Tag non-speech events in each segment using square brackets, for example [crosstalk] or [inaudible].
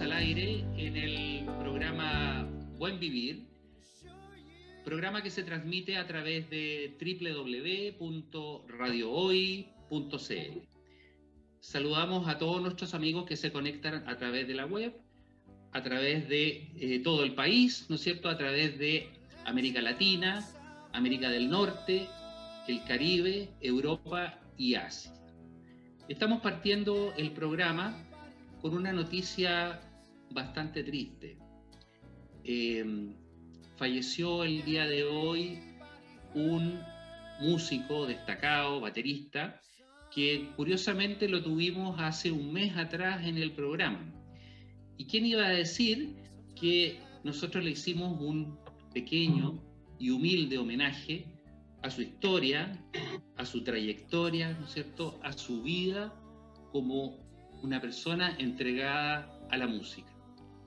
al aire en el programa Buen Vivir, programa que se transmite a través de www.radiohoy.cl. Saludamos a todos nuestros amigos que se conectan a través de la web, a través de eh, todo el país, ¿no es cierto? A través de América Latina, América del Norte, el Caribe, Europa y Asia. Estamos partiendo el programa con una noticia bastante triste. Eh, falleció el día de hoy un músico destacado, baterista, que curiosamente lo tuvimos hace un mes atrás en el programa. ¿Y quién iba a decir que nosotros le hicimos un pequeño y humilde homenaje a su historia, a su trayectoria, ¿no es cierto?, a su vida como una persona entregada a la música.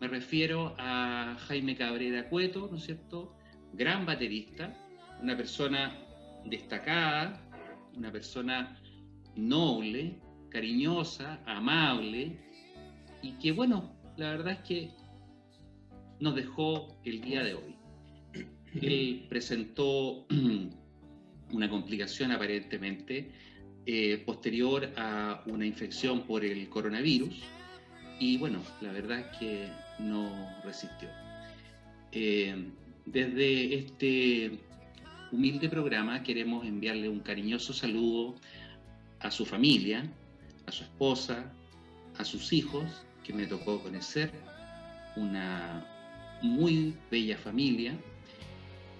Me refiero a Jaime Cabrera Cueto, ¿no es cierto?, gran baterista, una persona destacada, una persona noble, cariñosa, amable, y que bueno, la verdad es que nos dejó el día de hoy. Él presentó [clears throat] una complicación aparentemente eh, posterior a una infección por el coronavirus y bueno, la verdad es que no resistió. Eh, desde este humilde programa queremos enviarle un cariñoso saludo a su familia, a su esposa, a sus hijos, que me tocó conocer, una muy bella familia,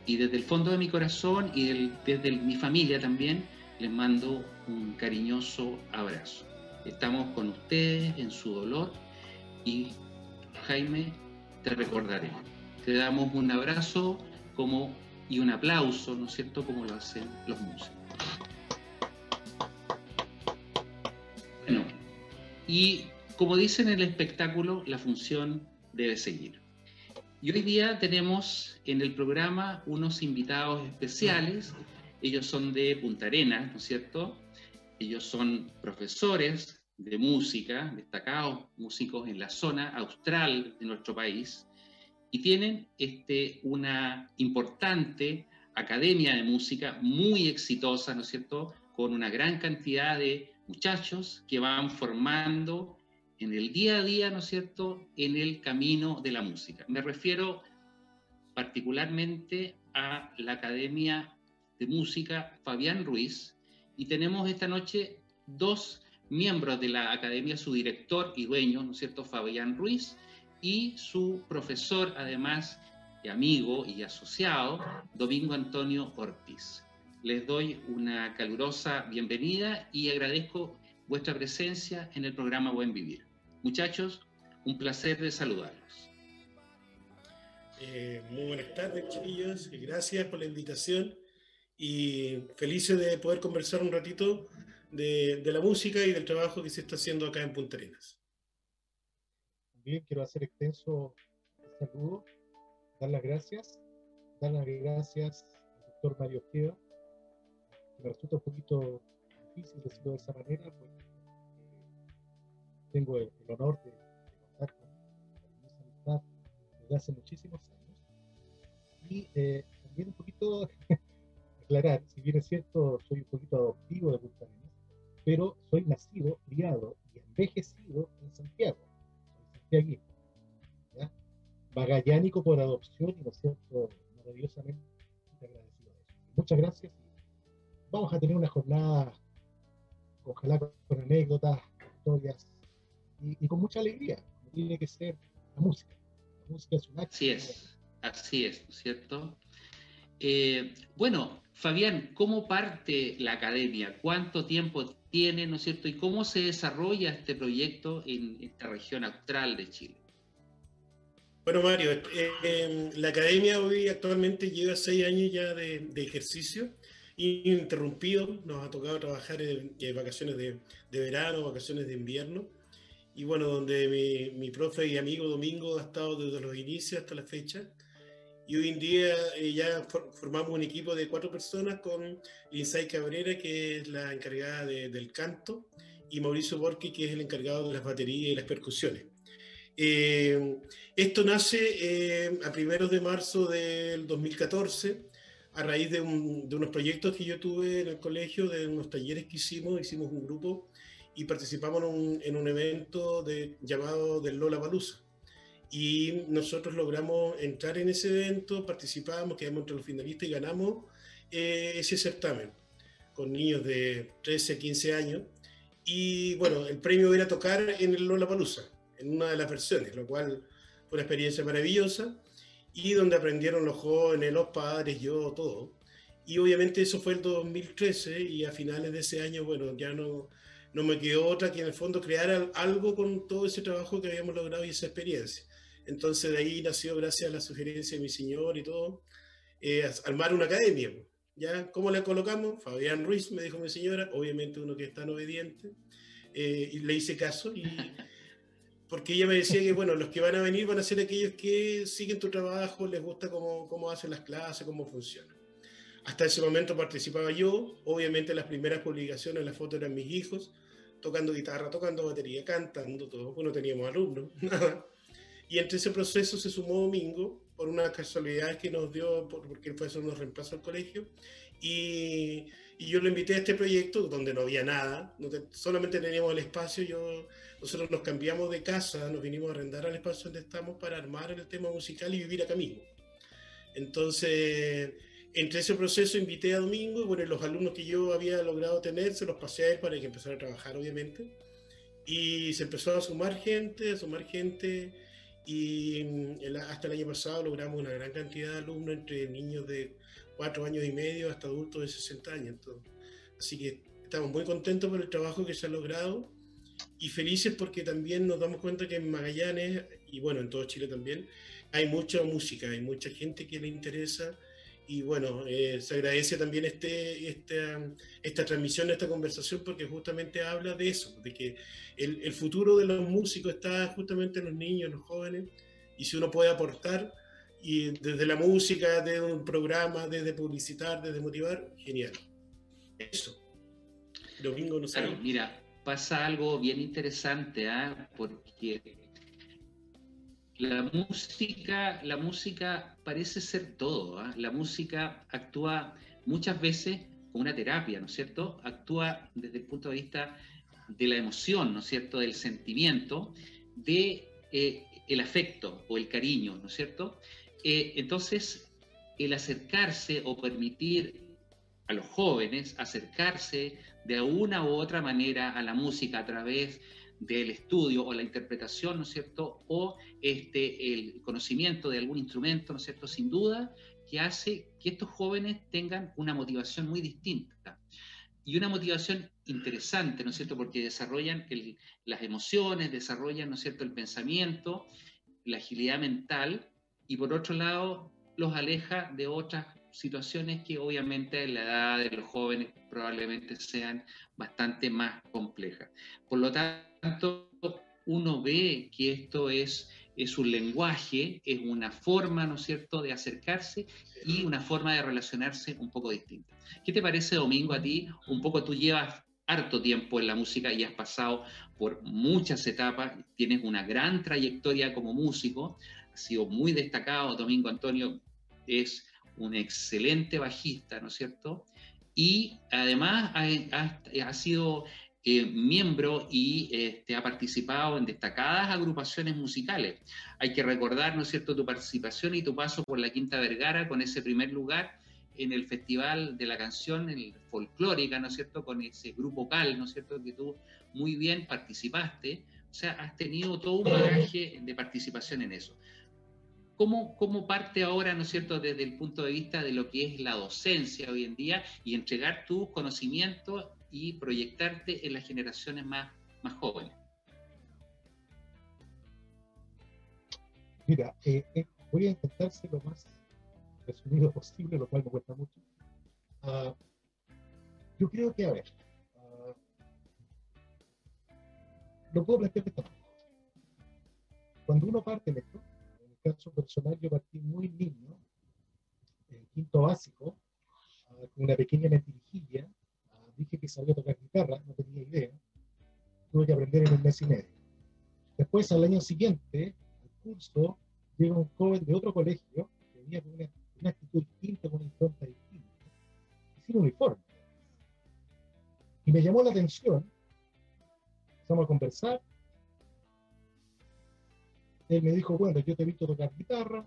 y desde el fondo de mi corazón y desde mi familia también les mando un cariñoso abrazo. Estamos con ustedes en su dolor y Jaime, te recordaré. Te damos un abrazo como, y un aplauso, ¿no es cierto?, como lo hacen los músicos. Bueno, y como dicen en el espectáculo, la función debe seguir. Y hoy día tenemos en el programa unos invitados especiales. Ellos son de Punta Arenas, ¿no es cierto? Ellos son profesores de música, destacados músicos en la zona austral de nuestro país, y tienen este, una importante academia de música muy exitosa, ¿no es cierto?, con una gran cantidad de muchachos que van formando en el día a día, ¿no es cierto?, en el camino de la música. Me refiero particularmente a la Academia de Música Fabián Ruiz y tenemos esta noche dos miembros de la Academia, su director y dueño, ¿no es cierto?, Fabián Ruiz, y su profesor, además, y amigo y asociado, Domingo Antonio Ortiz. Les doy una calurosa bienvenida y agradezco vuestra presencia en el programa Buen Vivir. Muchachos, un placer de saludarlos. Eh, muy buenas tardes, chiquillos, gracias por la invitación y felices de poder conversar un ratito de, la música y del trabajo que se está haciendo acá en Punta Arenas. También quiero hacer extenso saludo, dar las gracias, dar las gracias al doctor Mario Ojeda, me resulta un poquito difícil decirlo de esa manera, porque tengo el, honor de, contar con, esa amistad desde hace muchísimos años. Y eh, también un poquito [laughs] aclarar, si bien es cierto, soy un poquito adoptivo de Punta Arenas, pero soy nacido, criado y envejecido en Santiago, soy santiaguino. ¿ya? Magallánico por adopción y, ¿no es cierto?, maravillosamente agradecido. Muchas gracias. Vamos a tener una jornada, ojalá con anécdotas, historias y, con mucha alegría, tiene que ser la música. La música es un acto. Así es, así es, ¿cierto? Eh, bueno, Fabián, ¿cómo parte la academia? ¿Cuánto tiempo tiene, ¿no es cierto? ¿Y cómo se desarrolla este proyecto en esta región austral de Chile? Bueno, Mario, eh, em, la academia hoy actualmente lleva seis años ya de, ejercicio ininterrumpido. Nos ha tocado trabajar en, vacaciones de, verano, vacaciones de invierno. Y bueno, donde mi, mi, profe y amigo Domingo ha estado desde los inicios hasta la fecha. Y hoy en día eh, ya formamos un equipo de cuatro personas con Linsay Cabrera, que es la encargada del canto, y Mauricio Borque, que es el encargado de las baterías y las percusiones. Eh, esto nace eh, a primeros de marzo del 2014, a raíz de, unos proyectos que yo tuve en el colegio, de unos talleres que hicimos, hicimos un grupo y participamos en un, evento llamado del Lola Balusa. Y nosotros logramos entrar en ese evento, participamos, quedamos entre los finalistas y ganamos eh, ese certamen con niños de 13, 15 años. Y bueno, el premio era tocar en el Lola Palusa, en una de las versiones, lo cual fue una experiencia maravillosa y donde aprendieron los jóvenes, los padres, yo, todo. Y obviamente eso fue el 2013 y a finales de ese año, bueno, ya no, no me quedó otra que en el fondo crear algo con todo ese trabajo que habíamos logrado y esa experiencia. Entonces de ahí nació, gracias a la sugerencia de mi señor y todo, eh, armar una academia. ¿Ya? ¿Cómo le colocamos? Fabián Ruiz, me dijo mi señora, obviamente uno que es tan obediente, eh, y le hice caso, y, [laughs] porque ella me decía que, bueno, los que van a venir van a ser aquellos que siguen tu trabajo, les gusta cómo, cómo hacen las clases, cómo funciona. Hasta ese momento participaba yo, obviamente las primeras publicaciones, las fotos eran mis hijos, tocando guitarra, tocando batería, cantando, todo, pues no teníamos alumnos, [laughs] nada. Y entre ese proceso se sumó Domingo, por una casualidad que nos dio, porque a hacer unos reemplazos al colegio, y, y, yo lo invité a este proyecto donde no había nada, solamente teníamos el espacio, yo, nosotros nos cambiamos de casa, nos vinimos a arrendar al espacio donde estamos para armar el tema musical y vivir acá mismo. Entonces, entre ese proceso invité a Domingo y bueno, los alumnos que yo había logrado tener se los pasé a él para que empezara a trabajar, obviamente. Y se empezó a sumar gente, a sumar gente. Y mm, hasta el año pasado logramos una gran cantidad de alumnos, entre niños de 4 años y medio hasta adultos de 60 años. así que estamos muy contentos por el trabajo que se ha logrado y felices porque también nos damos cuenta que en Magallanes, y bueno, en todo Chile también, hay mucha música, hay mucha gente que le interesa y bueno, eh, se agradece también este, esta, transmisión, esta conversación, porque justamente habla de eso, de que el, futuro de los músicos está justamente en los niños, en los jóvenes, y si uno puede aportar, y desde la música, desde un programa, desde publicitar, desde motivar, genial. Eso. Domingo no claro, mira, pasa algo bien interesante, ¿ah? porque la música, la música parece ser todo. ¿ah? La música actúa muchas veces como una terapia, ¿no es cierto? Actúa desde el punto de vista de la emoción, ¿no es cierto? Del sentimiento, de eh, el afecto o el cariño, ¿no es cierto? Eh, entonces, el acercarse o permitir a los jóvenes acercarse de una u otra manera a la música a través del estudio o la interpretación, ¿no es cierto? O este, el conocimiento de algún instrumento, ¿no es cierto? Sin duda, que hace que estos jóvenes tengan una motivación muy distinta. Y una motivación interesante, ¿no es cierto? Porque desarrollan las emociones, desarrollan, ¿no es cierto?, el pensamiento, la agilidad mental, y por otro lado, los aleja de otras situaciones que obviamente en la edad de los jóvenes probablemente sean bastante más complejas. Por lo tanto, uno ve que esto es, es un lenguaje, es una forma, ¿no es cierto?, de acercarse y una forma de relacionarse un poco distinta. ¿Qué te parece, Domingo, a ti? Un poco tú llevas harto tiempo en la música y has pasado por muchas etapas, tienes una gran trayectoria como músico, has sido muy destacado, Domingo Antonio es un excelente bajista, ¿no es cierto? Y además ha, sido eh, miembro y este, ha participado en destacadas agrupaciones musicales. Hay que recordar, ¿no es cierto?, tu participación y tu paso por la Quinta Vergara con ese primer lugar en el Festival de la Canción el Folclórica, ¿no es cierto?, con ese grupo CAL, ¿no es cierto?, que tú muy bien participaste. O sea, has tenido todo un bagaje de participación en eso. ¿Cómo, ¿Cómo, parte ahora, ¿no es cierto?, desde el punto de vista de lo que es la docencia hoy en día y entregar tus conocimientos y proyectarte en las generaciones más, más jóvenes? Mira, eh, eh, voy a intentar ser lo más resumido posible, lo cual me cuesta mucho. Uh, yo creo que, a ver, uh, lo puedo plantear de esta manera. Cuando uno parte en esto, caso personal, yo partí muy niño, en quinto básico, ah, con una pequeña mentirijilla. Dije que sabía tocar guitarra, no tenía idea. Tuve que aprender en un mes y medio. Después, al año siguiente, al curso, llega un joven de otro colegio que venía con una, una actitud distinta, con una impronta distinta, y sin uniforme. Y me llamó la atención, empezamos a conversar, él me dijo, bueno, yo te he visto tocar guitarra,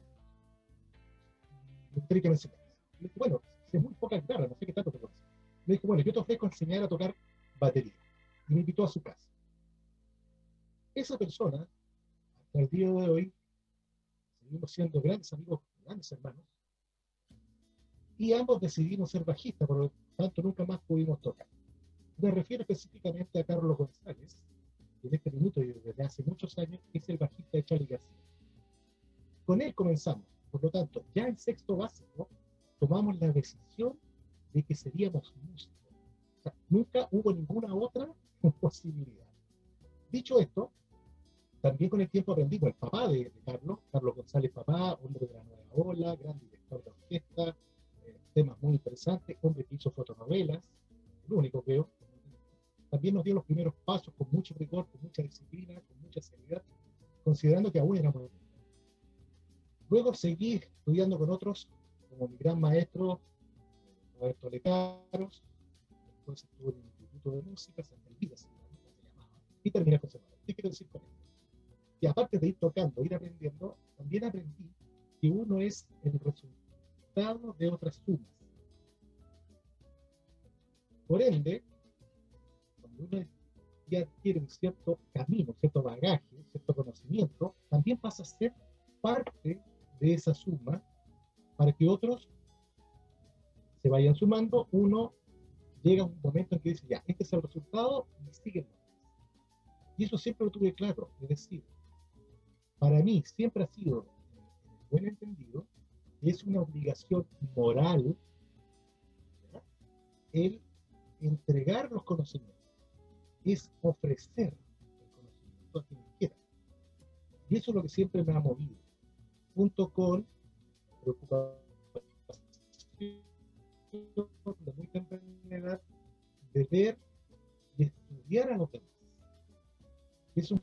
me gustaría que me enseñaras. Bueno, es muy poca guitarra, no sé qué tanto te conoces. Le dije, bueno, yo te ofrezco enseñar a tocar batería. Y me invitó a su casa. Esa persona, hasta el día de hoy, seguimos siendo grandes amigos, grandes hermanos, y ambos decidimos ser bajistas, por lo tanto nunca más pudimos tocar. Me refiero específicamente a Carlos González, que en este minuto y desde hace muchos años es el bajista de Charlie García. Con él comenzamos, por lo tanto, ya en sexto básico tomamos la decisión de que seríamos músicos. O sea, nunca hubo ninguna otra [laughs] posibilidad. Dicho esto, también con el tiempo aprendí con el papá de, de, Carlos, Carlos González Papá, hombre de la nueva ola, gran director de orquesta, eh, temas muy interesantes, hombre que hizo fotonovelas, el único creo. También nos dio los primeros pasos con mucho rigor, con mucha disciplina, con mucha seriedad, considerando que aún éramos Luego seguí estudiando con otros, como mi gran maestro, Roberto Lecaros, después estuve en el Instituto de Música, Santa Elvira se llamaba, y terminé con ¿Qué quiero decir con esto? Y aparte de ir tocando, ir aprendiendo, también aprendí que uno es el resultado de otras sumas. Por ende, cuando uno ya adquiere un cierto camino, cierto bagaje, cierto conocimiento, también pasa a ser parte de esa suma para que otros se vayan sumando. Uno llega un momento en que dice, ya, este es el resultado y sigue. Y eso siempre lo tuve claro, es decir, para mí siempre ha sido, buen entendido, es una obligación moral el entregar los conocimientos, es ofrecer el conocimiento a quien quiera. Y eso es lo que siempre me ha movido, junto con preocupación de muy temprana edad de ver y estudiar a los demás. Es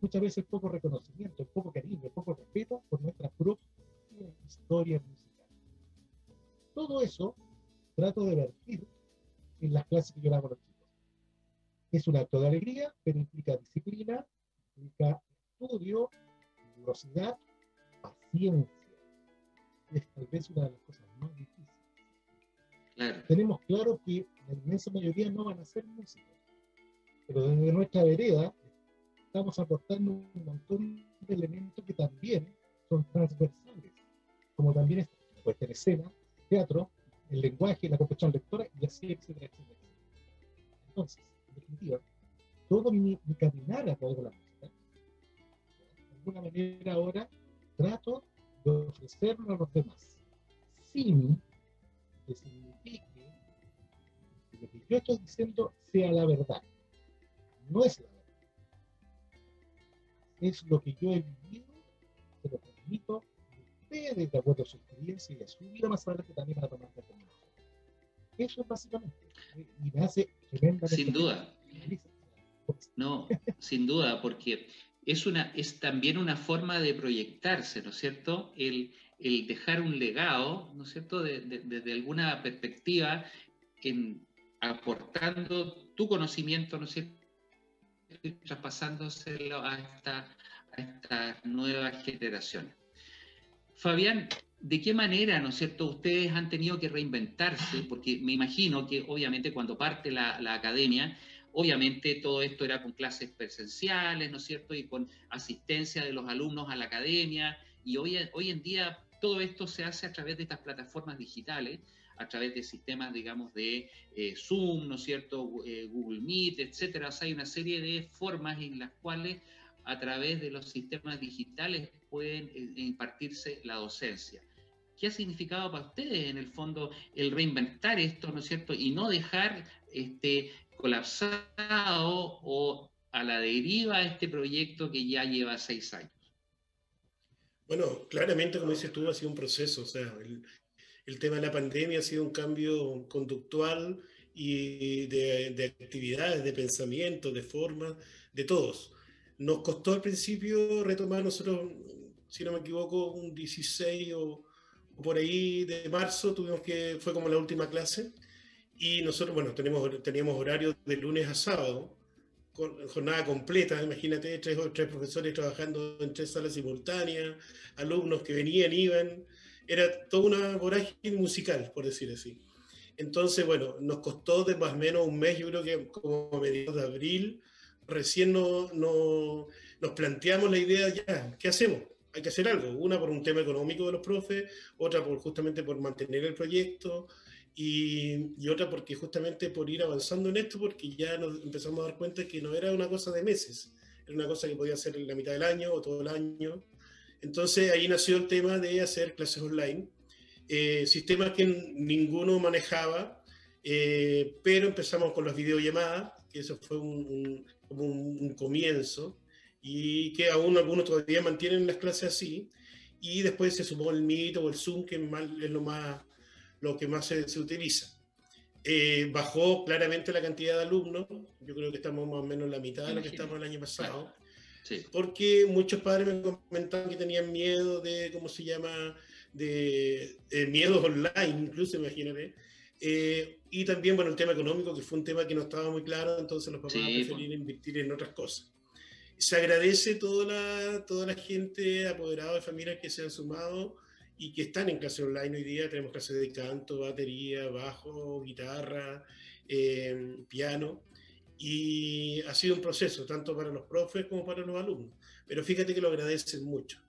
muchas veces poco reconocimiento, poco cariño, poco respeto por nuestra propia historia musical. Todo eso trato de vertir en las clases que yo hago a los chicos. Es un acto de alegría, pero implica disciplina, implica estudio, velocidad, paciencia. Es tal vez una de las cosas más difíciles. Claro. Tenemos claro que la inmensa mayoría no van a ser músicos, pero desde nuestra vereda estamos aportando un montón de elementos que también son transversales, como también es puesta en escena, teatro, el lenguaje, la comprensión lectora, y así, etcétera, etcétera. Entonces, en definitiva, todo mi, mi caminar a través de la música, de alguna manera ahora trato de ofrecerlo a los demás, sin que signifique que lo que yo estoy diciendo sea la verdad. No es la verdad es lo que yo he vivido, se lo transmito ustedes de acuerdo a su experiencia y a su vida más adelante también a tomar determinaciones. Eso es básicamente. Y me hace tremendamente. Sin duda. No, sin duda, porque es, una, es también una forma de proyectarse, ¿no es cierto? El, el dejar un legado, ¿no es cierto?, desde de, de alguna perspectiva, en, aportando tu conocimiento, ¿no es cierto?, y traspasándoselo a a esta nueva generación. Fabián, ¿de qué manera, no es cierto, ustedes han tenido que reinventarse? Porque me imagino que obviamente cuando parte la, la academia, obviamente todo esto era con clases presenciales, ¿no es cierto? Y con asistencia de los alumnos a la academia. Y hoy, hoy en día todo esto se hace a través de estas plataformas digitales a través de sistemas, digamos, de eh, Zoom, ¿no es cierto?, eh, Google Meet, etcétera. O sea, hay una serie de formas en las cuales a través de los sistemas digitales pueden eh, impartirse la docencia. ¿Qué ha significado para ustedes, en el fondo, el reinventar esto, ¿no es cierto?, y no dejar este, colapsado o a la deriva este proyecto que ya lleva seis años? Bueno, claramente, como dices tú, ha sido un proceso. O sea, el, el tema de la pandemia ha sido un cambio conductual y de, de actividades, de pensamiento, de forma, de todos. nos costó al principio retomar nosotros, si no me equivoco, un 16 o, por ahí de marzo, tuvimos que, fue como la última clase, y nosotros, bueno, tenemos, teníamos horarios de lunes a sábado, jornada completa, imagínate, tres, tres profesores trabajando en tres salas simultáneas, alumnos que venían, iban, era toda una vorágine musical, por decir así. Entonces, bueno, nos costó de más o menos un mes, yo creo que como a mediados de abril, recién no, no, nos planteamos la idea ya, ¿qué hacemos? Hay que hacer algo. Una por un tema económico de los profes, otra por justamente por mantener el proyecto, y, otra porque justamente por ir avanzando en esto, porque ya nos empezamos a dar cuenta que no era una cosa de meses, era una cosa que podía ser en la mitad del año o todo el año. Entonces ahí nació el tema de hacer clases online, eh, sistemas que ninguno manejaba, eh, pero empezamos con las videollamadas, que eso fue un, como un, comienzo, y que aún algunos todavía mantienen las clases así, y después se sumó el Meet o el Zoom, que es lo más lo que más se, se utiliza. Eh, bajó claramente la cantidad de alumnos, yo creo que estamos más o menos en la mitad de lo que estamos el año pasado, porque muchos padres me comentaban que tenían miedo de, ¿cómo se llama?, de, miedos online, incluso, imagínate. Eh, y también, bueno, el tema económico, que fue un tema que no estaba muy claro, entonces los papás preferían invertir en otras cosas. Se agradece toda la, toda la gente apoderada de familias que se han sumado y que están en clase online hoy día. Tenemos clases de canto, batería, bajo, guitarra, eh, piano. Y ha sido un proceso, tanto para los profes como para los alumnos. Pero fíjate que lo agradecen mucho.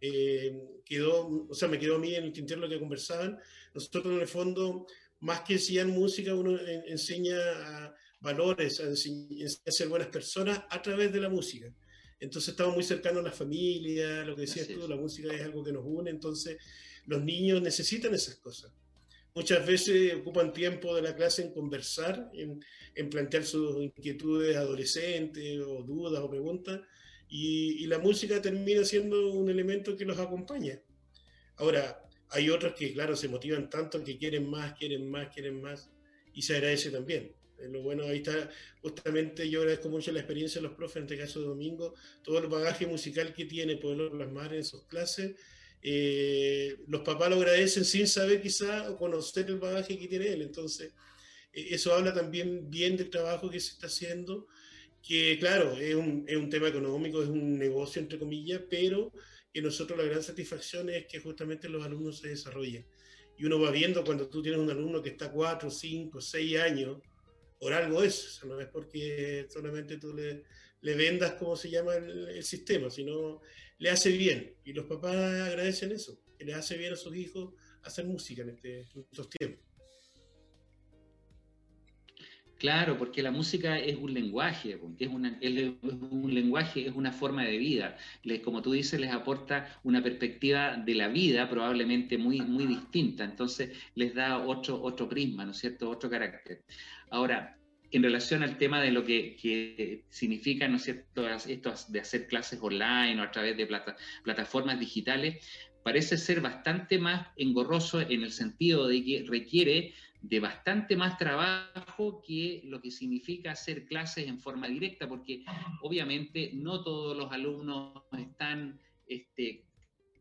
Eh, quedó, o sea, me quedó a mí en el tintero lo que conversaban. Nosotros en el fondo, más que enseñar música, uno enseña valores, a, a ser buenas personas a través de la música. Entonces estamos muy cercanos a la familia, lo que decías tú, la música es algo que nos une, entonces los niños necesitan esas cosas. Muchas veces ocupan tiempo de la clase en conversar, en, plantear sus inquietudes adolescentes o dudas o preguntas, y, la música termina siendo un elemento que los acompaña. Ahora, hay otros que, claro, se motivan tanto que quieren más, quieren más, quieren más, y se agradece también. Eh, lo bueno, ahí está, justamente yo agradezco mucho la experiencia de los profes, en este caso de Domingo, todo el bagaje musical que tiene, poderlo plasmar en sus clases. Eh, los papás lo agradecen sin saber quizá o conocer el bagaje que tiene él. Entonces, eh, eso habla también bien del trabajo que se está haciendo, que claro, es un, es un tema económico, es un negocio, entre comillas, pero que nosotros la gran satisfacción es que justamente los alumnos se desarrollen. Y uno va viendo cuando tú tienes un alumno que está cuatro, cinco, seis años, por algo es, no es porque solamente tú le, vendas cómo se llama el, sistema, sino le hace bien. Y los papás agradecen eso, que le hace bien a sus hijos hacer música en, este, estos tiempos. Claro, porque la música es un lenguaje, es, una, es, un lenguaje, es una forma de vida. Les, como tú dices, les aporta una perspectiva de la vida probablemente muy, muy distinta. Entonces les da otro, otro prisma, ¿no es cierto? Otro carácter. Ahora, en relación al tema de lo que, significa, ¿no es cierto?, esto de hacer clases online o a través de plataformas digitales, parece ser bastante más engorroso en el sentido de que requiere de bastante más trabajo que lo que significa hacer clases en forma directa, porque obviamente no todos los alumnos están este,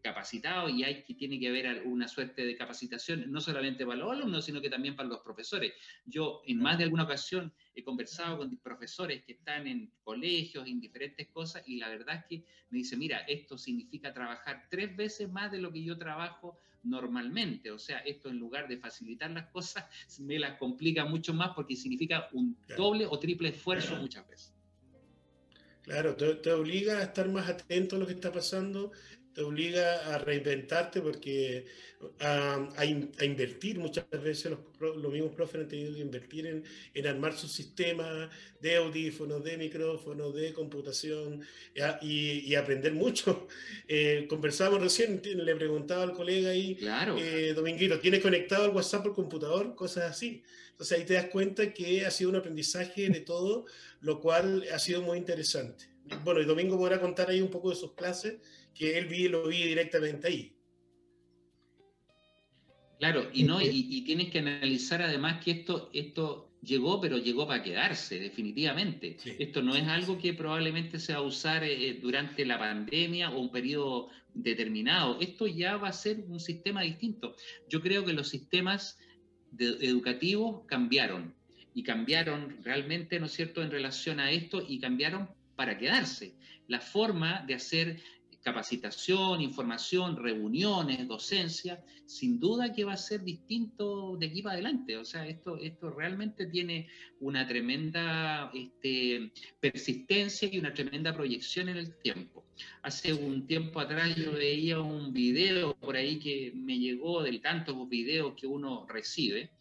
capacitado y hay que tiene que haber una suerte de capacitación, no solamente para los alumnos, sino que también para los profesores. Yo en más de alguna ocasión he conversado con profesores que están en colegios, en diferentes cosas, y la verdad es que me dice, mira, esto significa trabajar tres veces más de lo que yo trabajo normalmente. O sea, esto en lugar de facilitar las cosas, [laughs] me las complica mucho más porque significa un doble o triple esfuerzo muchas veces. Claro, te, te, obliga a estar más atento a lo que está pasando te obliga a reinventarte porque a, a, invertir muchas veces los, los, mismos profes han tenido que invertir en, en armar sus sistemas de audífonos, de micrófonos, de computación y, y, aprender mucho. [laughs] Eh, conversábamos recién, le preguntaba al colega ahí, claro. eh, Dominguito, ¿tienes conectado el WhatsApp por computador? Cosas así. Entonces ahí te das cuenta que ha sido un aprendizaje de todo, lo cual ha sido muy interesante. Bueno, y Domingo podrá contar ahí un poco de sus clases que él vi, lo vi directamente ahí. Claro, y no, y, tienes que analizar además que esto, esto llegó, pero llegó para quedarse, definitivamente. Esto no es algo que probablemente se va a usar eh, durante la pandemia o un periodo determinado. Esto ya va a ser un sistema distinto. Yo creo que los sistemas educativos cambiaron y cambiaron realmente, ¿no es cierto?, en relación a esto y cambiaron para quedarse. La forma de hacer capacitación, información, reuniones, docencia, sin duda que va a ser distinto de aquí para adelante. O sea, esto, esto realmente tiene una tremenda este, persistencia y una tremenda proyección en el tiempo. Hace un tiempo atrás yo veía un video por ahí que me llegó del tantos videos que uno recibe,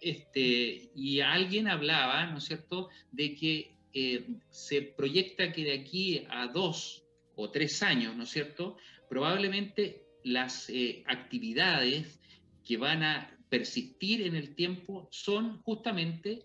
este, y alguien hablaba, ¿no es cierto?, de que eh, se proyecta que de aquí a dos o tres años, ¿no es cierto? Probablemente las eh, actividades que van a persistir en el tiempo son justamente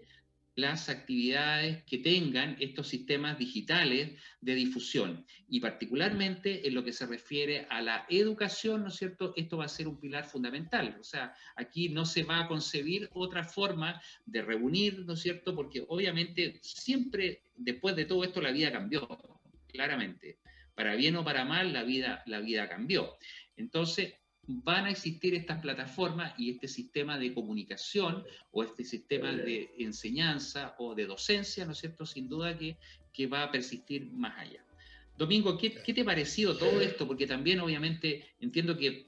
las actividades que tengan estos sistemas digitales de difusión. Y particularmente en lo que se refiere a la educación, ¿no es cierto? Esto va a ser un pilar fundamental. O sea, aquí no se va a concebir otra forma de reunir, ¿no es cierto? Porque obviamente siempre después de todo esto la vida cambió, claramente para bien o para mal, la vida, la vida cambió. Entonces, van a existir estas plataformas y este sistema de comunicación o este sistema de enseñanza o de docencia, ¿no es cierto? Sin duda que, que va a persistir más allá. Domingo, ¿qué, ¿qué, te ha parecido todo esto? Porque también obviamente entiendo que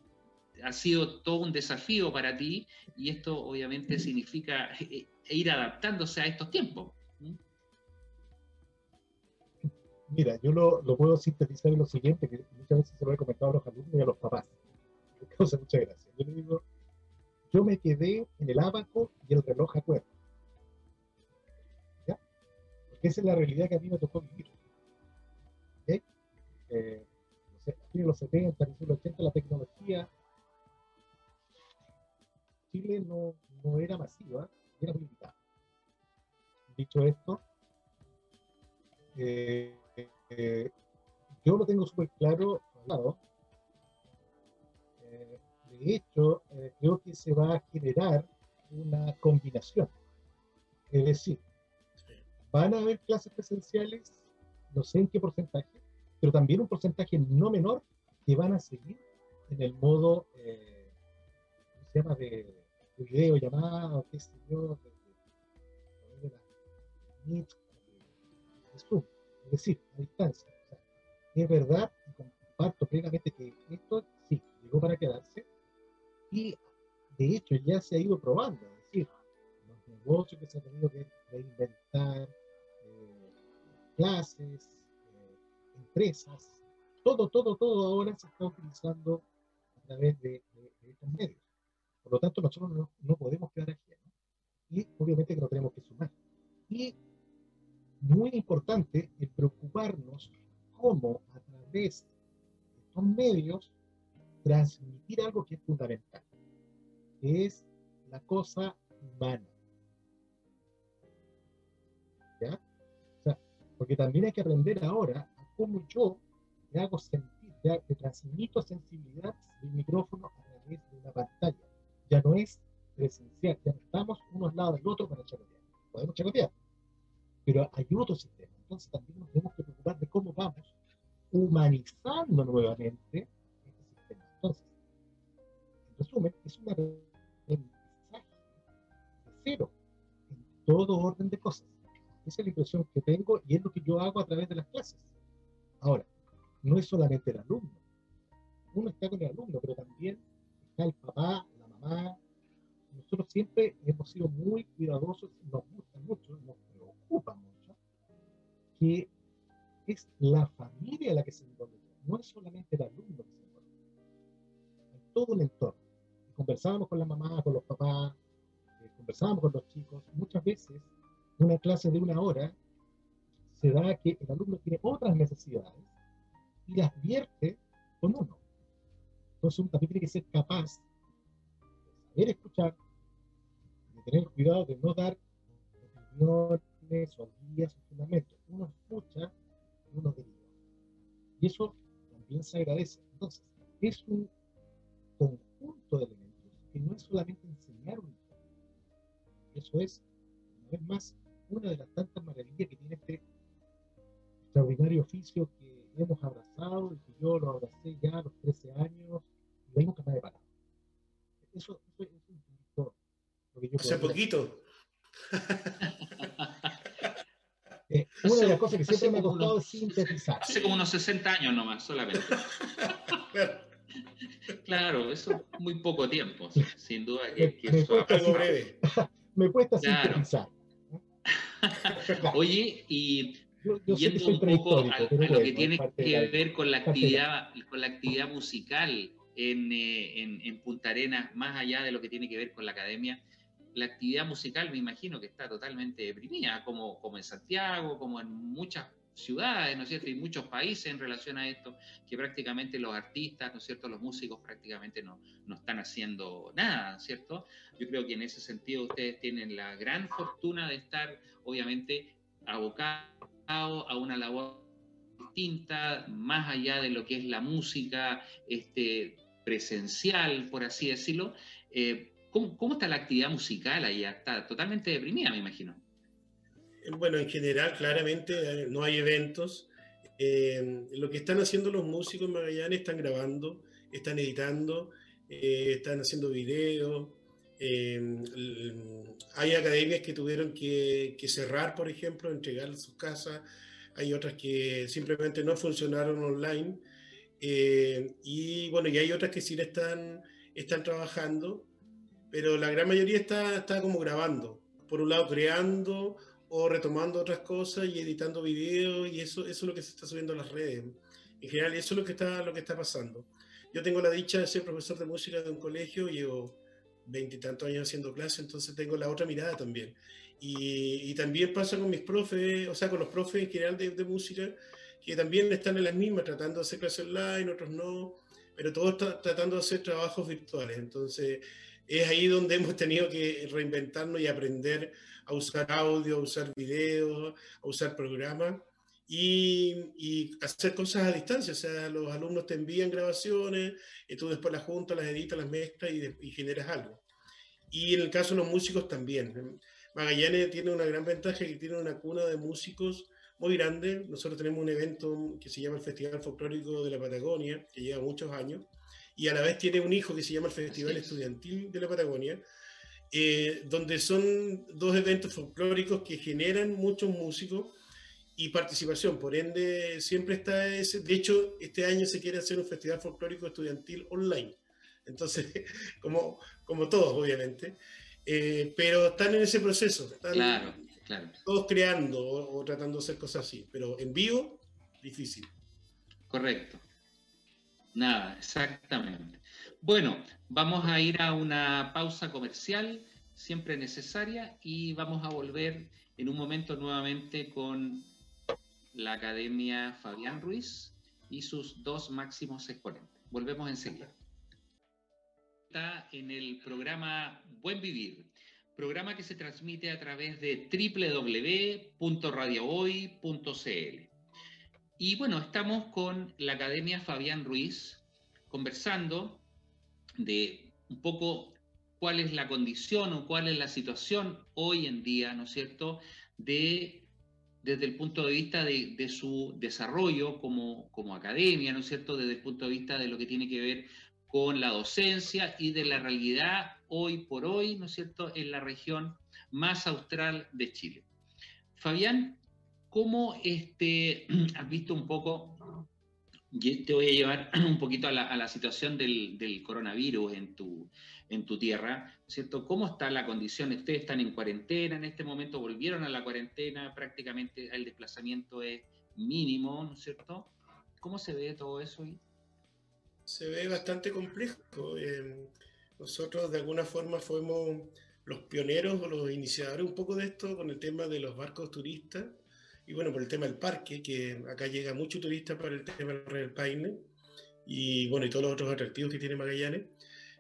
ha sido todo un desafío para ti y esto obviamente significa eh, ir adaptándose a estos tiempos. Mira, yo lo, lo, puedo sintetizar en lo siguiente, que muchas veces se lo he comentado a los alumnos y a los papás. [laughs] Me causa mucha. Yo le digo, yo me quedé en el abaco y el reloj a cuerda. ¿Ya? Porque esa es la realidad que a mí me tocó vivir. ¿Okay? Eh, no en los 70, en los 80, la tecnología Chile no, no era masiva, era limitada. Dicho esto, eh, eh, yo lo tengo súper claro, claro. Eh, de hecho, eh, creo que se va a generar una combinación. Es decir, van a haber clases presenciales, no sé en qué porcentaje, pero también un porcentaje no menor que van a seguir en el modo, ¿cómo se llama?, de, video llamado, qué sé yo, de, de, de, de Zoom es decir, a distancia. es verdad, y comparto plenamente que esto sí llegó para quedarse, y de hecho ya se ha ido probando, es decir, los negocios que se han tenido que reinventar, eh, clases, eh, empresas, todo, todo, todo ahora se está utilizando a través de, estos medios. Por lo tanto, nosotros no, no podemos quedar aquí. Y obviamente que no tenemos que sumar. Y muy importante el preocuparnos cómo a través de estos medios transmitir algo que es fundamental, que es la cosa humana. ¿Ya? O sea, porque también hay que aprender ahora a cómo yo le hago sentir, ya que transmito sensibilidad del micrófono a través de una pantalla. Ya no es presencial, ya no estamos uno al lado del otro para chacotear. Podemos chacotear, pero hay otro sistema. Entonces también nos tenemos que preocupar de cómo vamos humanizando nuevamente este sistema. Entonces, en resumen, es un aprendizaje de cero en todo orden de cosas. Esa es la impresión que tengo y es lo que yo hago a través de las clases. Ahora, no es solamente el alumno. Uno está con el alumno, pero también está el papá, la mamá. Nosotros siempre hemos sido muy cuidadosos, nos gusta mucho, nos preocupa mucho, que es la familia la que se involucra, no es solamente el alumno que se involucra, hay todo un entorno. Conversábamos con la mamá, con los papás, eh, conversábamos con los chicos, muchas veces una clase de una hora se da que el alumno tiene otras necesidades y las vierte con uno. Entonces uno también tiene que ser capaz de saber escuchar, de tener cuidado de no dar o guías o fundamentos. Uno escucha, uno deriva. Y eso también se agradece. Entonces, es un conjunto de elementos que no es solamente enseñar un eso es una vez más, una de las tantas maravillas que tiene este extraordinario oficio que hemos abrazado y que yo lo abracé ya a los 13 años y ahí nunca me he parado. Eso, eso, es un yo Hace poquito. [laughs] Eh, una de las cosas que siempre me ha costado es sintetizar. Hace como unos 60 años nomás, solamente. [laughs] claro, eso es muy poco tiempo, sin duda que, me, [laughs] me cuesta, algo breve. me cuesta sintetizar. [laughs] Oye, y yendo un poco a, lo que tiene que ver con la actividad, con la actividad musical en, eh, en, en Punta Arenas, más allá de lo que tiene que ver con la academia, la actividad musical me imagino que está totalmente deprimida, como, como en Santiago, como en muchas ciudades, ¿no es cierto? Y muchos países en relación a esto, que prácticamente los artistas, ¿no es cierto? Los músicos prácticamente no, no están haciendo nada, ¿cierto? Yo creo que en ese sentido ustedes tienen la gran fortuna de estar, obviamente, abocados a una labor distinta, más allá de lo que es la música este, presencial, por así decirlo. Eh, ¿Cómo, está la actividad musical allá? Está totalmente deprimida, me imagino. Bueno, en general, claramente eh, no hay eventos. Eh, lo que están haciendo los músicos en Magallanes están grabando, están editando, eh, están haciendo videos. hay academias que tuvieron que, cerrar, por ejemplo, entregar sus casas. Hay otras que simplemente no funcionaron online. y bueno, y hay otras que sí están, están trabajando pero la gran mayoría está, está como grabando. Por un lado, creando o retomando otras cosas y editando videos, y eso, eso es lo que se está subiendo a las redes. En general, eso es lo que está, lo que está pasando. Yo tengo la dicha de ser profesor de música de un colegio, llevo veintitantos años haciendo clases, entonces tengo la otra mirada también. Y, y, también pasa con mis profes, o sea, con los profes en general de, de, música, que también están en las mismas, tratando de hacer clases online, otros no, pero todos tratando de hacer trabajos virtuales. Entonces, es ahí donde hemos tenido que reinventarnos y aprender a usar audio, a usar video, a usar programas y, hacer cosas a distancia. O sea, los alumnos te envían grabaciones y tú después las juntas, las editas, las mezclas y, generas algo. Y en el caso de los músicos también. Magallanes tiene una gran ventaja que tiene una cuna de músicos muy grande. Nosotros tenemos un evento que se llama el Festival Folclórico de la Patagonia, que lleva muchos años y a la vez tiene un hijo que se llama el Festival Estudiantil de la Patagonia, eh, donde son dos eventos folclóricos que generan muchos músicos y participación. Por ende, siempre está ese. De hecho, este año se quiere hacer un festival folclórico estudiantil online. Entonces, [laughs] como, como todos, obviamente. Eh, pero están en ese proceso. Están claro, claro. Todos creando o, o, tratando de hacer cosas así. Pero en vivo, difícil. Correcto. Nada, exactamente. Bueno, vamos a ir a una pausa comercial, siempre necesaria, y vamos a volver en un momento nuevamente con la Academia Fabián Ruiz y sus dos máximos exponentes. Volvemos enseguida. Está en el programa Buen Vivir, programa que se transmite a través de www.radiohoy.cl. Y bueno, estamos con la Academia Fabián Ruiz conversando de un poco cuál es la condición o cuál es la situación hoy en día, ¿no es cierto?, de, desde el punto de vista de, su desarrollo como, como academia, ¿no es cierto?, desde el punto de vista de lo que tiene que ver con la docencia y de la realidad hoy por hoy, ¿no es cierto?, en la región más austral de Chile. Fabián, ¿Cómo este, [clears throat] has visto un poco, te voy a llevar [clears throat] un poquito a la, situación del, coronavirus en tu, en tu tierra, ¿cierto? ¿Cómo está la condición? Ustedes están en cuarentena en este momento, volvieron a la cuarentena, prácticamente el desplazamiento es mínimo, ¿no es cierto? ¿Cómo se ve todo eso hoy? Se ve bastante complejo. Eh, nosotros de alguna forma fuimos los pioneros o los iniciadores un poco de esto con el tema de los barcos turistas y bueno, por el tema del parque, que acá llega mucho turista para el tema del Paine, y bueno, y todos los otros atractivos que tiene Magallanes.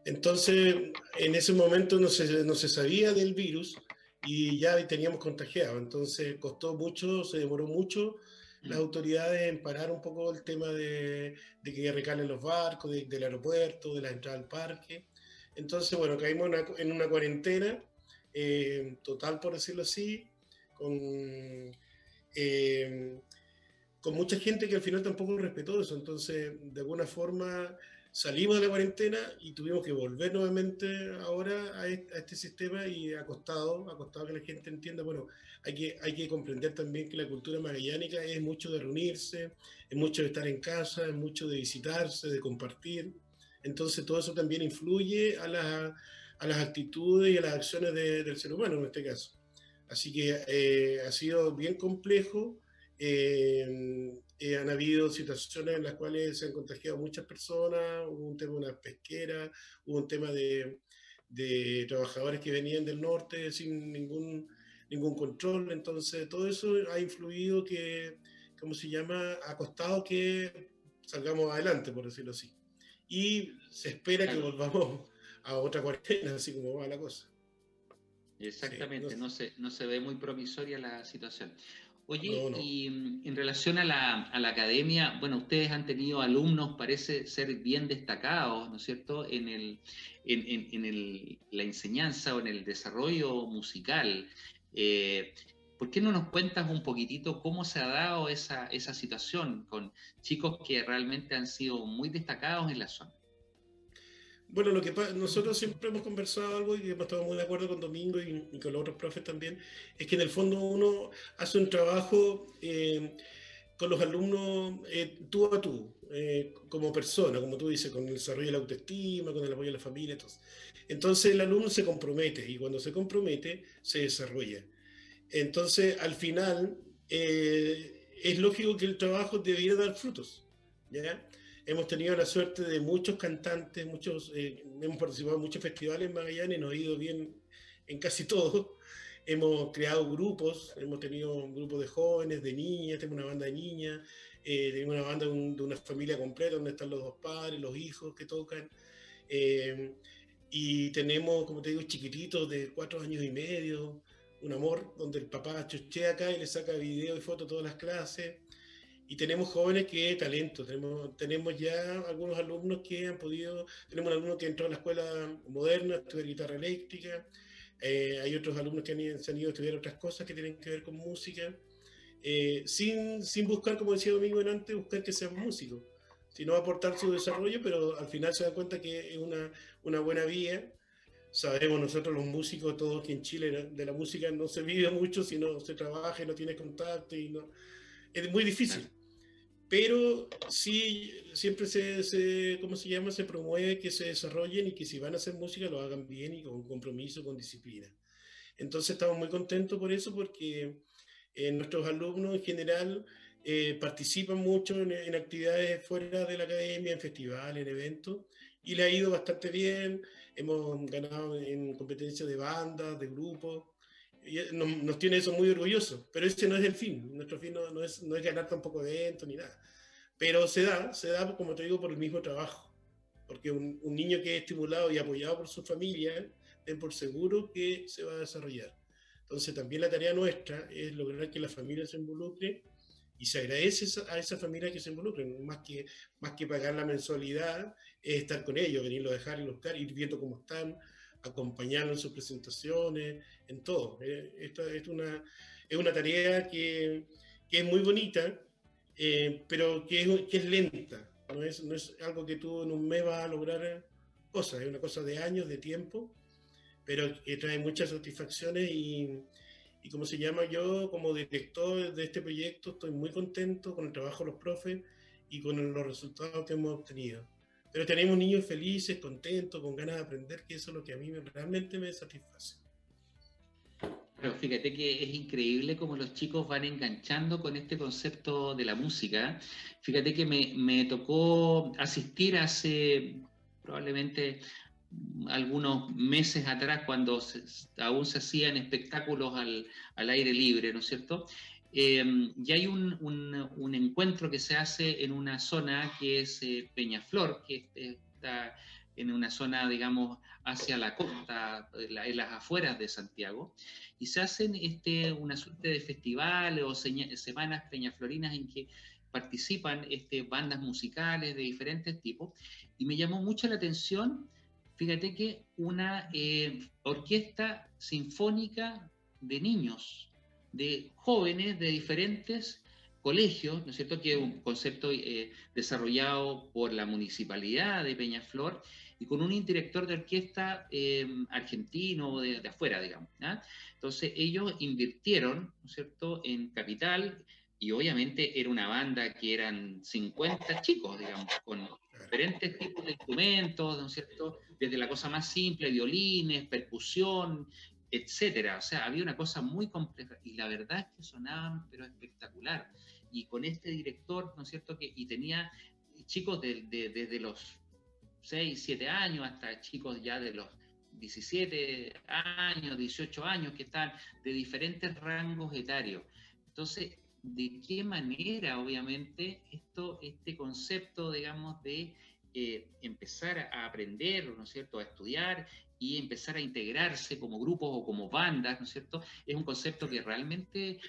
Entonces, en ese momento no se, no se sabía del virus y ya teníamos contagiado. Entonces, costó mucho, se demoró mucho las autoridades en parar un poco el tema de, de que recalen los barcos, del aeropuerto, de la entrada al parque. Entonces, bueno, caímos en una cuarentena eh, total, por decirlo así, con, eh, con mucha gente que al final tampoco respetó eso. Entonces, de alguna forma, salimos de la cuarentena y tuvimos que volver nuevamente ahora a este, sistema y ha costado, ha costado que la gente entienda, bueno, hay que, hay que comprender también que la cultura magallánica es mucho de reunirse, es mucho de estar en casa, es mucho de visitarse, de compartir. Entonces todo eso también influye a, a las actitudes y a las acciones del ser humano en este caso. Así que eh, ha sido bien complejo. Eh, eh, han habido situaciones en las cuales se han contagiado muchas personas, hubo un tema de una pesquera, hubo un tema de, de trabajadores que venían del norte sin ningún, ningún control, entonces todo eso ha influido que, ¿cómo se llama?, ha costado que salgamos adelante, por decirlo así. Y se espera que volvamos a otra cuarentena, así como va la cosa. Exactamente, no, se, no se ve muy promisoria la situación. Oye, y mm, en relación a la, academia, bueno, ustedes han tenido alumnos, parece ser bien destacados, ¿no es cierto?, en, el, en, el, la enseñanza o en el desarrollo musical. Eh, ¿Por qué no nos cuentas un poquitito cómo se ha dado esa, esa situación con chicos que realmente han sido muy destacados en la zona? Bueno, lo que nosotros siempre hemos conversado algo y hemos estado muy de acuerdo con Domingo y, con los otros profes también, es que en el fondo uno hace un trabajo eh, con los alumnos eh, tú a tú, eh, como persona, como tú dices, con el desarrollo de la autoestima, con el apoyo de la familia. Entonces, entonces el alumno se compromete y cuando se compromete se desarrolla. Entonces, al final, es lógico que el trabajo debiera dar frutos. ¿ya? Hemos tenido la suerte de muchos cantantes, muchos, eh, hemos participado en muchos festivales en Magallanes, nos ha ido bien en casi todo. Hemos creado grupos, hemos tenido un grupo de jóvenes, de niñas, tengo una banda de niñas, eh, tengo una banda de, una familia completa donde están los dos padres, los hijos que tocan. Eh, y tenemos, como te digo, chiquititos de cuatro años y medio, un amor, donde el papá chuchea acá y le saca video y foto todas las clases. Y tenemos jóvenes que talento, tenemos, tenemos ya algunos alumnos que han podido, tenemos un alumno que entró a la escuela moderna estudiar guitarra eléctrica, eh, hay otros alumnos que han, se han ido a estudiar otras cosas que tienen que ver con música, eh, sin, sin buscar, como decía Domingo antes, buscar que sean músicos, sino aportar su desarrollo, pero al final se dan cuenta que es una, una buena vía. Sabemos nosotros los músicos, todos que en Chile de la música no se vive mucho, sino se trabaja y no tiene contacto y no... Es muy difícil pero sí siempre se, se, ¿cómo se llama? Se promueve que se desarrollen y que si van a hacer música lo hagan bien y con compromiso, con disciplina. Entonces estamos muy contentos por eso porque eh, nuestros alumnos en general eh, participan mucho en, actividades fuera de la academia, en festivales, en eventos, y le ha ido bastante bien. Hemos ganado en competencias de bandas, de grupos, nos, tiene eso muy orgullosos, pero ese no es el fin, nuestro fin no, es, no es ganar tampoco evento ni nada, pero se da, se da, como te digo, por el mismo trabajo, porque un, niño que es estimulado y apoyado por su familia, den por seguro que se va a desarrollar. Entonces también la tarea nuestra es lograr que la familia se involucre y se agradece a esa familia que se involucren, más que, más que pagar la mensualidad, es estar con ellos, venirlo a dejar y buscar, ir viendo cómo están, acompañarlo en sus presentaciones, en todo. Eh, esta es una, es una tarea que, que es muy bonita, eh, pero que es, que es lenta. No es, no es algo que tú en un mes vas a lograr cosas, es una cosa de años, de tiempo, pero que trae muchas satisfacciones y, y como se llama yo como director de este proyecto, estoy muy contento con el trabajo de los profes y con los resultados que hemos obtenido. Pero tenemos niños felices, contentos, con ganas de aprender, que eso es lo que a mí realmente me satisface. Pero fíjate que es increíble cómo los chicos van enganchando con este concepto de la música. Fíjate que me, tocó asistir hace probablemente algunos meses atrás cuando aún se hacían espectáculos al, al, aire libre, ¿no es cierto? Em, y hay un, un, encuentro que se hace en una zona que es eh, Peñaflor, que está en una zona, digamos, hacia la costa, en las afueras de Santiago, y se hacen este, una suerte de festivales o semanas peñaflorinas en que participan este, bandas musicales de diferentes tipos, y me llamó mucho la atención fíjate que una eh, orquesta sinfónica de niños, de jóvenes de diferentes colegios, ¿no es cierto? Que es un concepto eh, desarrollado por la municipalidad de Peñaflor y con un director de orquesta eh, argentino de, de, afuera, digamos. Entonces ellos invirtieron, ¿no es cierto?, en capital y obviamente era una banda que eran 50 chicos, digamos, con diferentes tipos de instrumentos, ¿no es cierto? Desde la cosa más simple, violines, percusión, etcétera. O sea, había una cosa muy compleja y la verdad es que sonaban, pero espectacular y con este director, ¿no es cierto? Que, y tenía chicos desde de, los 6, 7 años hasta chicos ya de los 17 años, 18 años, que están de diferentes rangos etarios. Entonces, ¿de qué manera, obviamente, esto, este concepto, digamos, de eh, empezar a aprender, ¿no es cierto?, a estudiar y empezar a integrarse como grupos o como bandas, ¿no es cierto? Es un concepto que realmente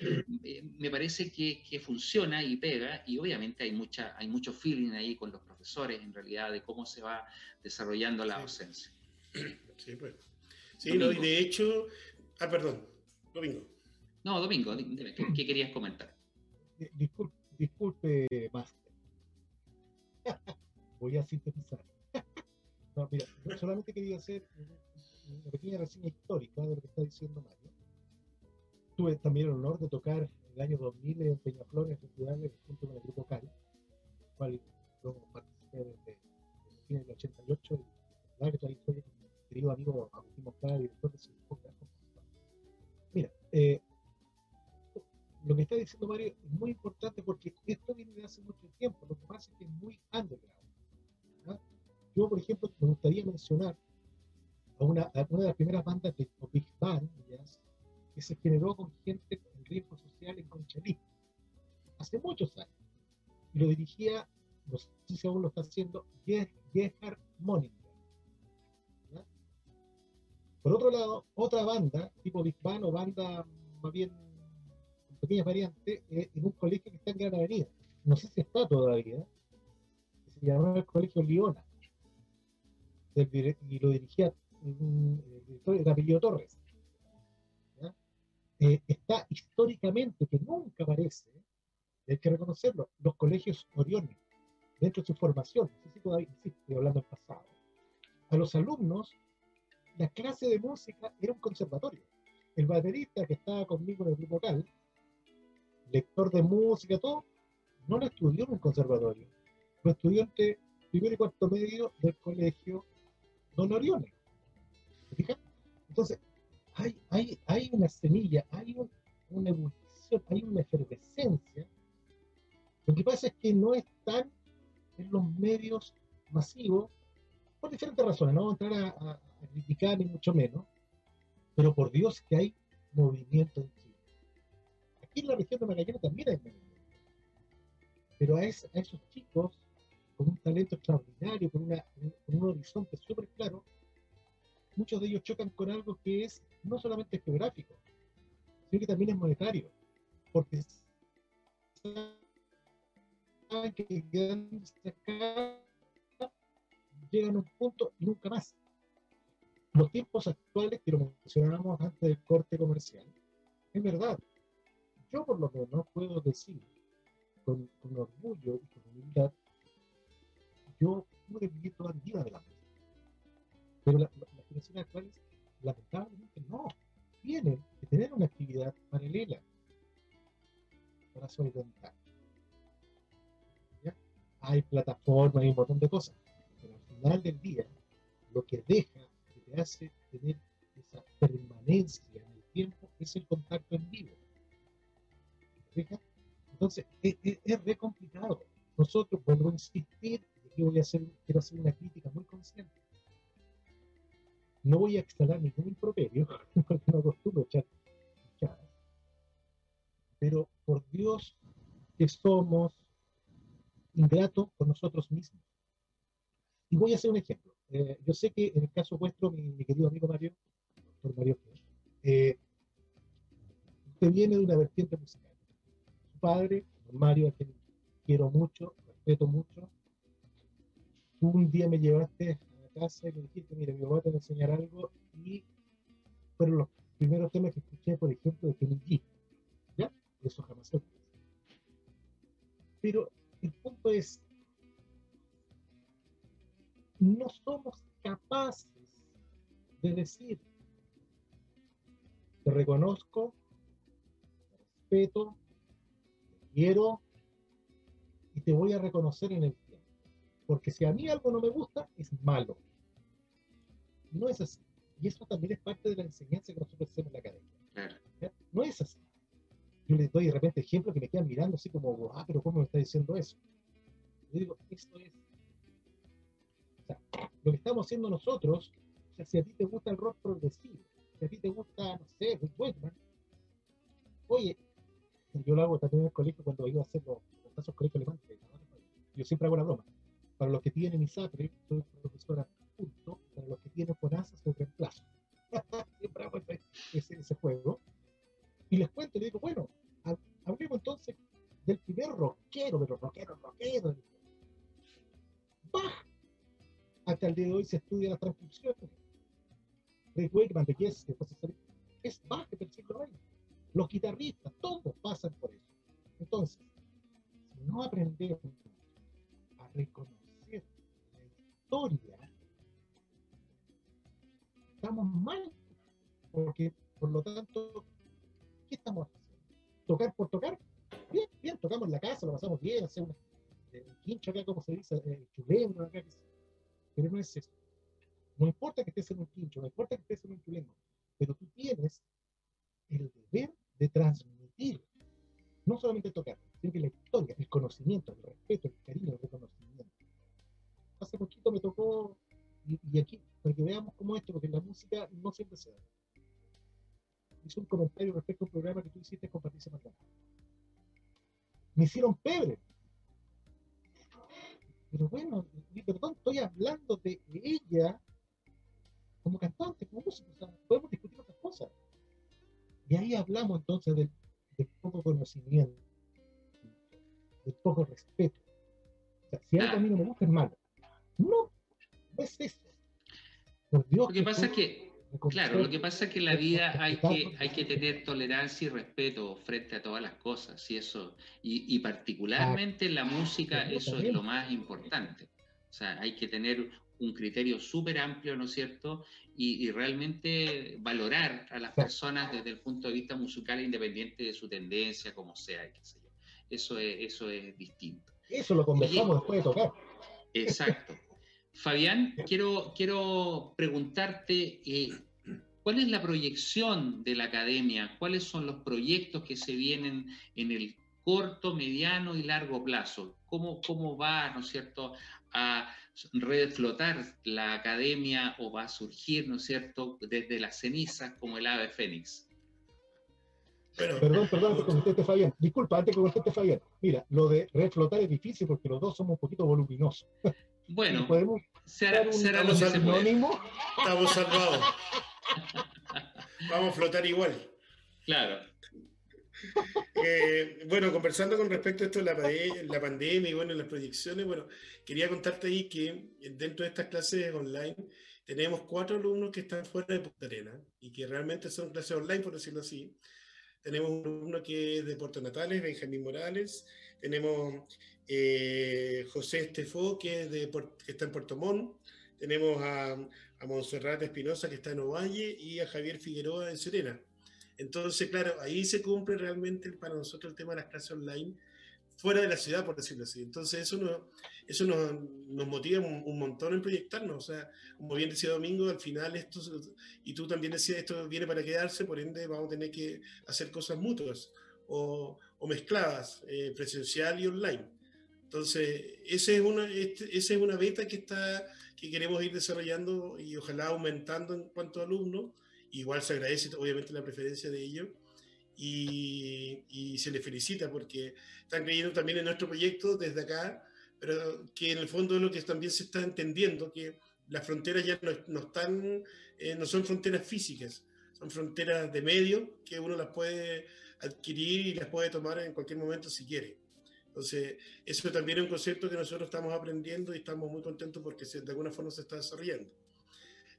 eh, me parece que, que, funciona y pega y obviamente hay, mucha, hay mucho feeling ahí con los profesores en realidad de cómo se va desarrollando la docencia. Sí, pues. Sí, no, y de hecho, ah, perdón, Domingo. No, Domingo, dime, ¿qué, querías comentar? Disculpe, disculpe Máster. [laughs] Voy a sintetizar. No, mira, solamente quería hacer una pequeña reseña histórica de lo que está diciendo Mario. Tuve también el honor de tocar el año 2000 en Peñaflor, en festivales, junto con el grupo CAL, cual yo participé desde, el fin del 88, y la verdad que toda la historia con mi querido amigo Agustín Moncada, director de. Mira, eh, lo que está diciendo Mario es muy importante porque esto viene de hace mucho tiempo, lo que pasa es que es muy underground. Yo, por ejemplo, me gustaría mencionar a una, de las primeras bandas de Big Band que se generó con gente en riesgo social en Conchalí, hace muchos años. Y lo dirigía, no sé si aún lo está haciendo, Gerhard Moninger. Por otro lado, otra banda, tipo Big Band o banda más bien con pequeñas variantes, eh, en un colegio que está en Gran Avenida. No sé si está todavía. Se llama el Colegio Liona y lo dirigía el director de apellido Torres. Eh, está históricamente, que nunca aparece, hay que reconocerlo, los colegios Oriones, dentro de su formación, no sé si todavía existe, hablando del pasado, a los alumnos, la clase de música era un conservatorio. El baterista que estaba conmigo en el grupo vocal, lector de música, todo, no lo estudió en un conservatorio, lo estudió entre primero y cuarto medio del colegio Don Orione. Entonces, hay, hay, hay una semilla, hay una ebullición, hay una efervescencia. Lo que pasa es que no están en los medios masivos por diferentes razones. No vamos a entrar a, criticar ni mucho menos, pero por Dios que hay movimiento en Chile. Aquí en la región de Magallanes también hay movimiento. Pero a esos chicos con un talento extraordinario, con, una, un horizonte súper claro, muchos de ellos chocan con algo que es no solamente geográfico, sino que también es monetario, porque saben que llegan a un punto y nunca más. Los tiempos actuales, que lo mencionábamos antes del corte comercial, es verdad. Yo por lo menos puedo decir con, con orgullo y con humildad yo pude vivir toda mi vida de la música. Pero las la, generaciones actuales, lamentablemente, no. Tienen que tener una actividad paralela para solventar. Hay plataformas, hay un montón de cosas. Pero al final del día, lo que deja, que te hace tener esa permanencia en el tiempo, es el contacto en vivo. Entonces, es, es, es re complicado. Nosotros, vuelvo a insistir, voy a hacer, quiero hacer una crítica muy consciente. No voy a exhalar ningún improperio, [laughs] porque no acostumbro echar Pero por Dios que somos ingratos con nosotros mismos. Y voy a hacer un ejemplo. Eh, yo sé que en el caso vuestro, mi, querido amigo Mario, doctor Mario, eh, usted viene de una vertiente musical. Su padre, Mario, a quien quiero mucho, respeto mucho, un día me llevaste a casa y me dijiste, mira, mi papá te va a enseñar algo y fueron los primeros temas que escuché, por ejemplo, de Kenny G. ¿Ya? Eso jamás se Pero el punto es, no somos capaces de decir, te reconozco, te respeto, te quiero y te voy a reconocer en el. Porque si a mí algo no me gusta, es malo. No es así. Y eso también es parte de la enseñanza que nosotros hacemos en la academia. No es así. Yo les doy de repente ejemplos que me quedan mirando así como, ah, pero ¿cómo me está diciendo eso? Yo digo, esto es. O sea, lo que estamos haciendo nosotros, o sea, si a ti te gusta el rock progresivo, si a ti te gusta, no sé, Rick Wakeman, oye, yo lo hago también en el colegio cuando iba a hacer los, los casos colegio alemán, yo siempre hago la broma. Para los que tienen ISAPRE, soy profesora punto, para los que tienen FONASA, soy reemplazo. [laughs] siempre hago ese, ese, juego. Y les cuento, les digo, bueno, hablemos entonces del primer rockero, pero rockero, rockero. Bach. Hasta el día de hoy se estudia las transcripciones. Rick Wakeman de Yes, que después se es Bach del siglo XX. Los guitarristas, todos pasan por eso. Entonces, si no aprendemos a reconocer estamos mal. Porque, por lo tanto, ¿qué estamos haciendo? ¿Tocar por tocar? Bien, bien, tocamos la casa, lo pasamos bien, hacemos un eh, quincho acá, como se dice, eh, chuleno acá, pero no es eso. No importa que estés en un quincho, no importa que estés en un chuleno, pero tú tienes el deber de transmitir, no solamente tocar, sino que la historia, el conocimiento, el respeto, el cariño, el reconocimiento. Hace poquito me tocó, y, y aquí, para que veamos cómo esto, porque la música no siempre se da. Hice un comentario respecto a un programa que tú hiciste con Patricia Maldonado. Me hicieron pebre. Pero bueno, perdón, estoy hablando de ella como cantante, como músico, o sea, podemos discutir otras cosas. Y ahí hablamos entonces del, del poco conocimiento, del poco respeto. O sea, si algo a mí no me gusta es malo. No, no es eso. Por Dios. Lo que pasa es que, claro, lo que pasa es que en la vida hay que, hay que tener tolerancia y respeto frente a todas las cosas, y eso, y, y particularmente en la música, eso es lo más importante. O sea, hay que tener un criterio súper amplio, ¿no es cierto? Y, y, realmente valorar a las personas desde el punto de vista musical, independiente de su tendencia, como sea, qué sé yo. Eso es, eso es distinto. Eso lo conversamos después de tocar. Exacto. Fabián, quiero, quiero preguntarte, eh, ¿cuál es la proyección de la academia? ¿Cuáles son los proyectos que se vienen en el corto, mediano y largo plazo? ¿Cómo, cómo va, ¿no es cierto?, a reflotar la academia o va a surgir, ¿no es cierto?, desde las cenizas como el ave fénix. Perdón, perdón, que conteste Fabián. Disculpa, antes que conteste Fabián. Mira, lo de reflotar es difícil porque los dos somos un poquito voluminosos. Bueno, ¿podemos será, será lo que se puede. Estamos salvados. [laughs] Vamos a flotar igual. Claro. Eh, bueno, conversando con respecto a esto de la, la, pandemia y bueno, las proyecciones, bueno, quería contarte ahí que dentro de estas clases online tenemos cuatro alumnos que están fuera de Punta Arena y que realmente son clases online, por decirlo así. Tenemos un alumno que es de Puerto Natales, Benjamín Morales. Tenemos eh, José Estefó, que, es de, que está en Puerto Montt. Tenemos a, a Monserrat Espinosa, que está en Ovalle, y a Javier Figueroa en Serena. Entonces, claro, ahí se cumple realmente para nosotros el tema de las clases online fuera de la ciudad, por decirlo así. Entonces, eso, eso nos, nos motiva un, un, montón en proyectarnos. O sea, como bien decía Domingo, al final esto, y tú también decías, esto viene para quedarse, por ende vamos a tener que hacer cosas mutuas o, o mezcladas, eh, presencial y online. Entonces, esa es una, este, esa es una beta que, está, que queremos ir desarrollando y ojalá aumentando en cuanto a alumnos igual se agradece obviamente la preferencia de ellos y, y, se les felicita porque están creyendo también en nuestro proyecto desde acá, pero que en el fondo es lo que también se está entendiendo, que las fronteras ya no, no están, eh, no son fronteras físicas, son fronteras de medio que uno las puede adquirir y las puede tomar en cualquier momento si quiere. Entonces, eso también es un concepto que nosotros estamos aprendiendo y estamos muy contentos porque de alguna forma se está desarrollando.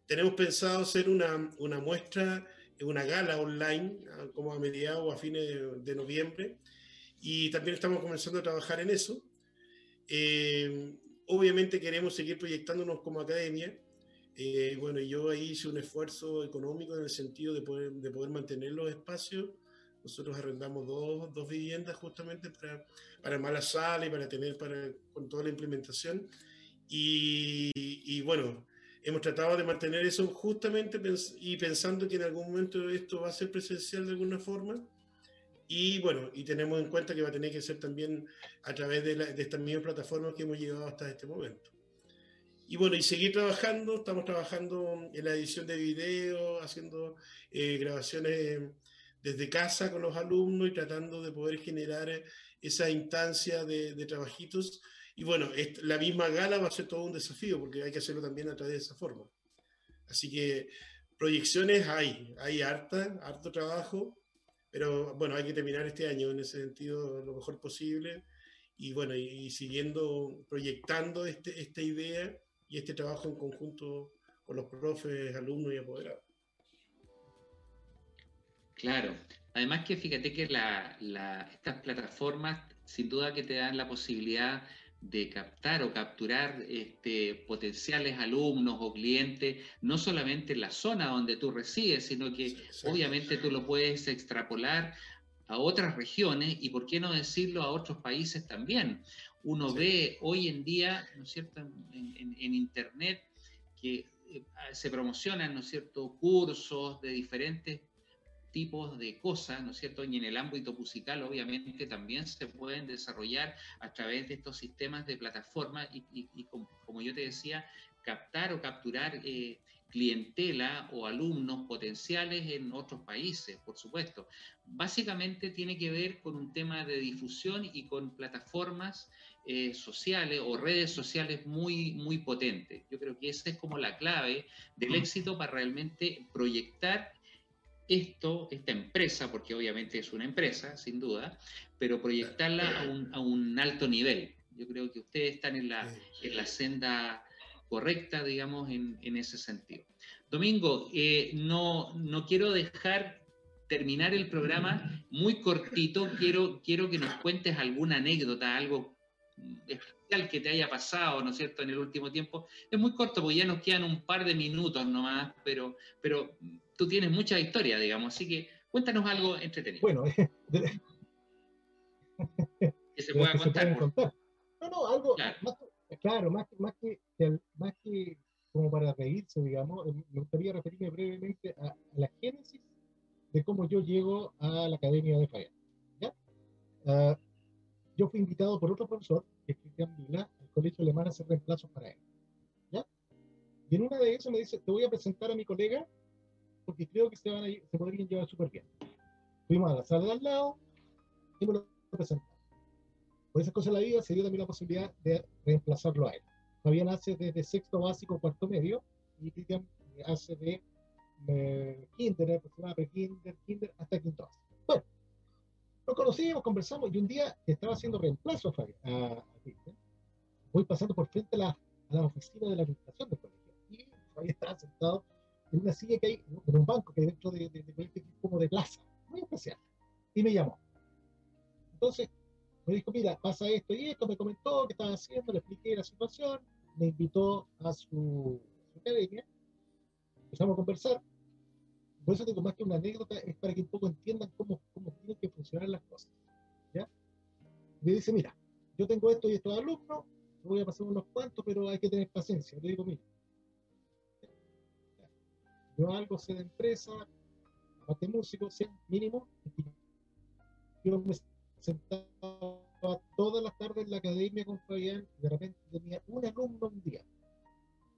Tenemos pensado hacer una, una muestra, una gala online, como a mediados o a fines de, noviembre, y también estamos comenzando a trabajar en eso. Eh, obviamente queremos seguir proyectándonos como academia. Eh, bueno, yo ahí hice un esfuerzo económico en el sentido de poder, de poder mantener los espacios nosotros arrendamos dos, dos viviendas justamente para, para armar la sala y para tener para, con toda la implementación. Y, y bueno, hemos tratado de mantener eso justamente y pensando que en algún momento esto va a ser presencial de alguna forma. Y bueno, y tenemos en cuenta que va a tener que ser también a través de, de estas mismas plataformas que hemos llegado hasta este momento. Y bueno, y seguir trabajando, estamos trabajando en la edición de video, haciendo eh, grabaciones desde casa con los alumnos y tratando de poder generar eh, esa instancia de, de trabajitos. Y bueno, la misma gala va a ser todo un desafío porque hay que hacerlo también a través de esa forma. Así que proyecciones hay, hay harta, harto trabajo, pero bueno, hay que terminar este año en ese sentido lo mejor posible y bueno, y, siguiendo proyectando este, esta idea y este trabajo en conjunto con los profes, alumnos y apoderados. Claro. Además que fíjate que estas plataformas sin duda que te dan la posibilidad de captar o capturar este, potenciales alumnos o clientes, no solamente en la zona donde tú resides, sino que obviamente tú lo puedes extrapolar a otras regiones y, por qué no decirlo, a otros países también. Uno ve hoy en día, ¿no es cierto?, en, en Internet que eh, se promocionan, ¿no es cierto?, cursos de diferentes tipos de cosas, ¿no es cierto? Y en el ámbito musical, obviamente, también se pueden desarrollar a través de estos sistemas de plataforma y, como, yo te decía, captar o capturar eh, clientela o alumnos potenciales en otros países, por supuesto. Básicamente tiene que ver con un tema de difusión y con plataformas eh, sociales o redes sociales muy, muy potentes. Yo creo que esa es como la clave del éxito para realmente proyectar esto, esta empresa, porque obviamente es una empresa, sin duda, pero proyectarla a un, alto nivel. Yo creo que ustedes están en la, en la senda correcta, digamos, en, ese sentido. Domingo, eh, no, no quiero dejar terminar el programa muy cortito, quiero, quiero que nos cuentes alguna anécdota, algo especial que te haya pasado, ¿no es cierto?, en el último tiempo. Es muy corto porque ya nos quedan un par de minutos nomás, pero, pero tú tienes mucha historia, digamos, así que cuéntanos algo entretenido. Bueno, [laughs] que se pueda contar. No, no, algo claro, más, más, que, más que como para reírse, digamos, eh, me gustaría referirme brevemente a, la génesis de cómo yo llego a la Academia de Falla. ¿ya? Ah, yo fui invitado por otro profesor, que es Cristian Vila, al Colegio Alemán a hacer reemplazos para él. ¿ya? Y en una de esas me dice, te voy a presentar a mi colega porque creo que se, van a, se podrían llevar súper bien. Fuimos a la sala de al lado y me lo presentamos. Por esas cosas de la vida se dio también la posibilidad de reemplazarlo a él. Fabián hace desde sexto básico, cuarto medio, y Cristian hace de eh, kinder, aproximadamente kinder, kinder, hasta quinto básico. Bueno, nos conocimos, conversamos, y un día estaba haciendo reemplazo a, Fabián, a. Voy pasando por frente a la, a la oficina de la administración del colegio, y Fabián estaba sentado en una silla que hay, en un banco que hay dentro de, de, de, como de plaza, muy especial. Y me llamó. Entonces, me dijo, mira, pasa esto y esto, me comentó qué estaba haciendo, le expliqué la situación, me invitó a su, academia, empezamos a conversar. Por eso digo, más que una anécdota, es para que un poco entiendan cómo, cómo tienen que funcionar las cosas. ¿ya? Me dice, mira, yo tengo esto y estos alumnos, voy a pasar unos cuantos, pero hay que tener paciencia. Le digo, mira, yo algo sé de empresa, aparte músico, mínimo, yo me sentaba todas las tardes en la academia con Fabián y de repente tenía un alumno un día.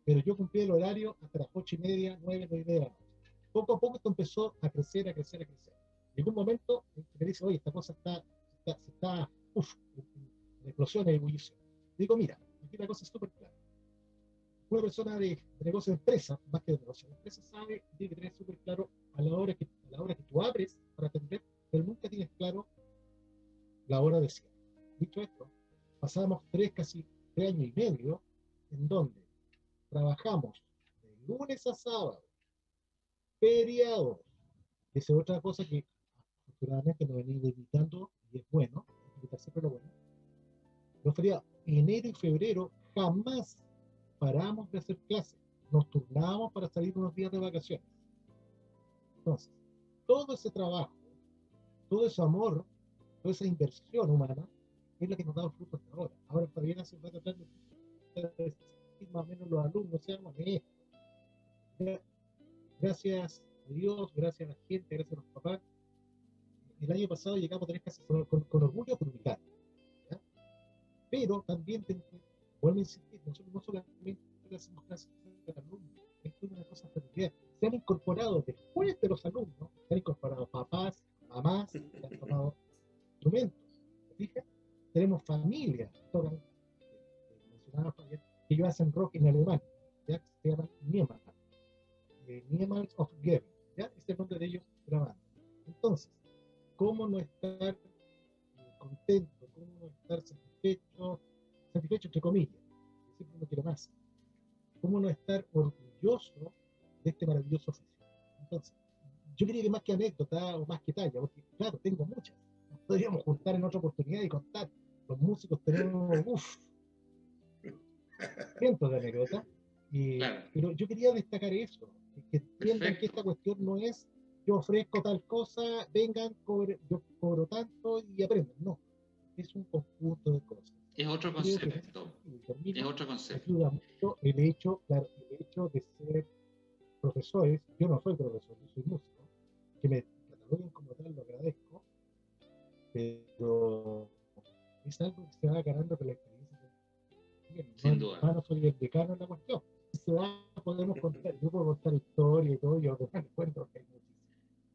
Pero yo cumplí el horario hasta las ocho y media, nueve, nueve y media de la noche. Poco a poco esto empezó a crecer, a crecer, a crecer. En un momento me dice, oye, esta cosa está, está, está uff, explosión, en. Digo, mira, aquí la cosa es súper clara una persona de, negocio de empresa, más que de negocio de empresa, sabe, tiene que tener súper claro a la, hora que, a la hora que tú abres para atender, pero nunca tienes claro la hora de cierre. Dicho esto, pasamos tres, casi tres años y medio, en donde trabajamos de lunes a sábado, feriados, esa es otra cosa que afortunadamente nos venimos evitando y es bueno, evitar siempre lo bueno. Los feriados, enero y febrero, jamás paramos de hacer clases, nos turnábamos para salir unos días de vacaciones. Entonces, todo ese trabajo, todo ese amor, toda esa inversión humana, es la que nos da fruto hasta ahora. Ahora Fabián hace un rato atrás más o menos los alumnos sean honestos. Gracias a Dios, gracias a la gente, gracias a los papás. El año pasado llegamos a tener casi con, con, orgullo comunicar. Pero también, vuelvo a insistir, nosotros no solamente hacemos clases de alumnos, esto es una cosa familiar. Se han incorporado después de los alumnos, se han incorporado papás, mamás, se han incorporado instrumentos. ¿Fijas? Tenemos familias, tocan, mencionaba Fabián, que ellos hacen rock en alemán, ¿ya? se llama Niemann, eh, Niemann of Geb, ¿ya? Este es el nombre de ellos grabando. Entonces, ¿cómo no estar eh, contento, cómo no estar satisfecho, satisfecho entre comillas, quiere más, cómo no estar orgulloso de este maravilloso oficio. Entonces, yo quería que más que anécdota o más que talla, porque claro, tengo muchas, nos podríamos juntar en otra oportunidad y contar. Los músicos tenemos, uff, cientos de anécdotas. Pero yo quería destacar eso, que entiendan que esta cuestión no es yo ofrezco tal cosa, vengan, yo cobro tanto y aprendan. No, es un conjunto de cosas. Es otro concepto. Es otro concepto. Ayuda mucho el hecho, claro, el hecho de ser profesores. Yo no soy profesor, yo soy músico. Que me cataloguen como tal, lo agradezco. Pero es algo que se va ganando con la sin duda. no soy el decano en la cuestión. Se va, podemos contar, yo puedo contar historia y todo, yo cuento que hay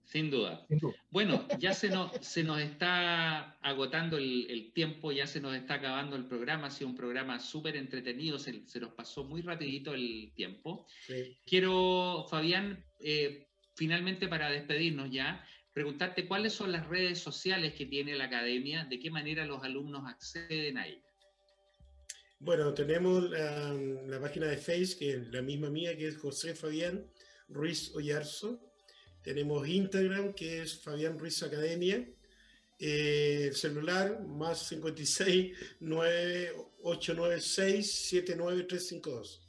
sin duda. Sin duda. Bueno, ya se nos, se nos está agotando el, el, tiempo, ya se nos está acabando el programa. Ha sido un programa súper entretenido, se, se, nos pasó muy rapidito el tiempo. Sí. Quiero, Fabián, eh, finalmente para despedirnos ya, preguntarte cuáles son las redes sociales que tiene la academia, de qué manera los alumnos acceden a ellas. Bueno, tenemos la, página de Facebook, que es la misma mía, que es José Fabián Ruiz Oyarzo. Tenemos Instagram, que es Fabián Ruiz Academia. Eh, celular, más 56 9896 79352.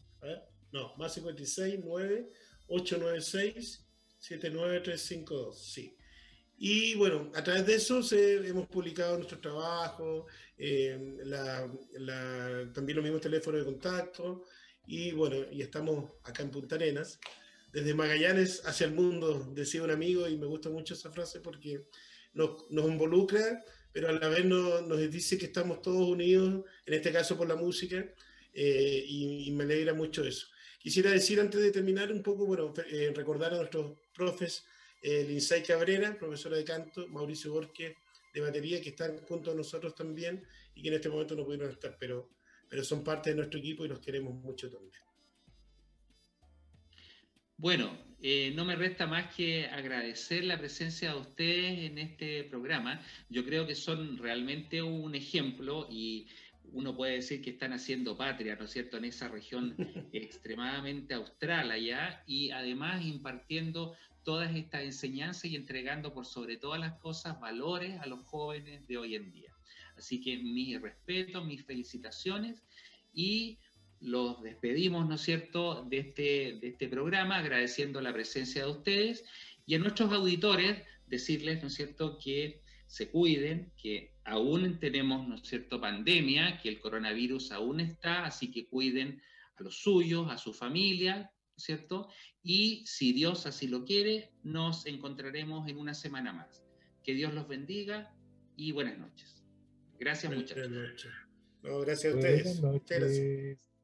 No, más 56 9896 79352. Sí. Y bueno, a través de eso hemos publicado nuestro trabajo, eh, también los mismos teléfonos de contacto, y bueno, y estamos acá en Punta Arenas, desde Magallanes hacia el mundo, decía un amigo, y me gusta mucho esa frase porque nos, nos involucra, pero a la vez nos, nos, dice que estamos todos unidos, en este caso por la música, eh, y, me alegra mucho eso. Quisiera decir antes de terminar un poco, bueno, eh, recordar a nuestros profes el Linsay Cabrera, profesora de canto, Mauricio Borges de batería, que están junto a nosotros también y que en este momento no pudieron estar, pero, pero son parte de nuestro equipo y los queremos mucho también. Bueno, eh, no me resta más que agradecer la presencia de ustedes en este programa. Yo creo que son realmente un ejemplo y uno puede decir que están haciendo patria, ¿no es cierto?, en esa región [laughs] extremadamente austral allá y además impartiendo todas estas enseñanzas y entregando por sobre todas las cosas valores a los jóvenes de hoy en día. Así que mi respeto, mis felicitaciones y los despedimos, ¿no es cierto?, de este, de este programa, agradeciendo la presencia de ustedes y a nuestros auditores decirles, ¿no es cierto?, que se cuiden, que aún tenemos, ¿no es cierto?, pandemia, que el coronavirus aún está, así que cuiden a los suyos, a su familia, ¿cierto? Y si Dios así lo quiere, nos encontraremos en una semana más. Que Dios los bendiga y buenas noches. Gracias, muchachos. Buenas noches. No, gracias a ustedes. Buenas noches.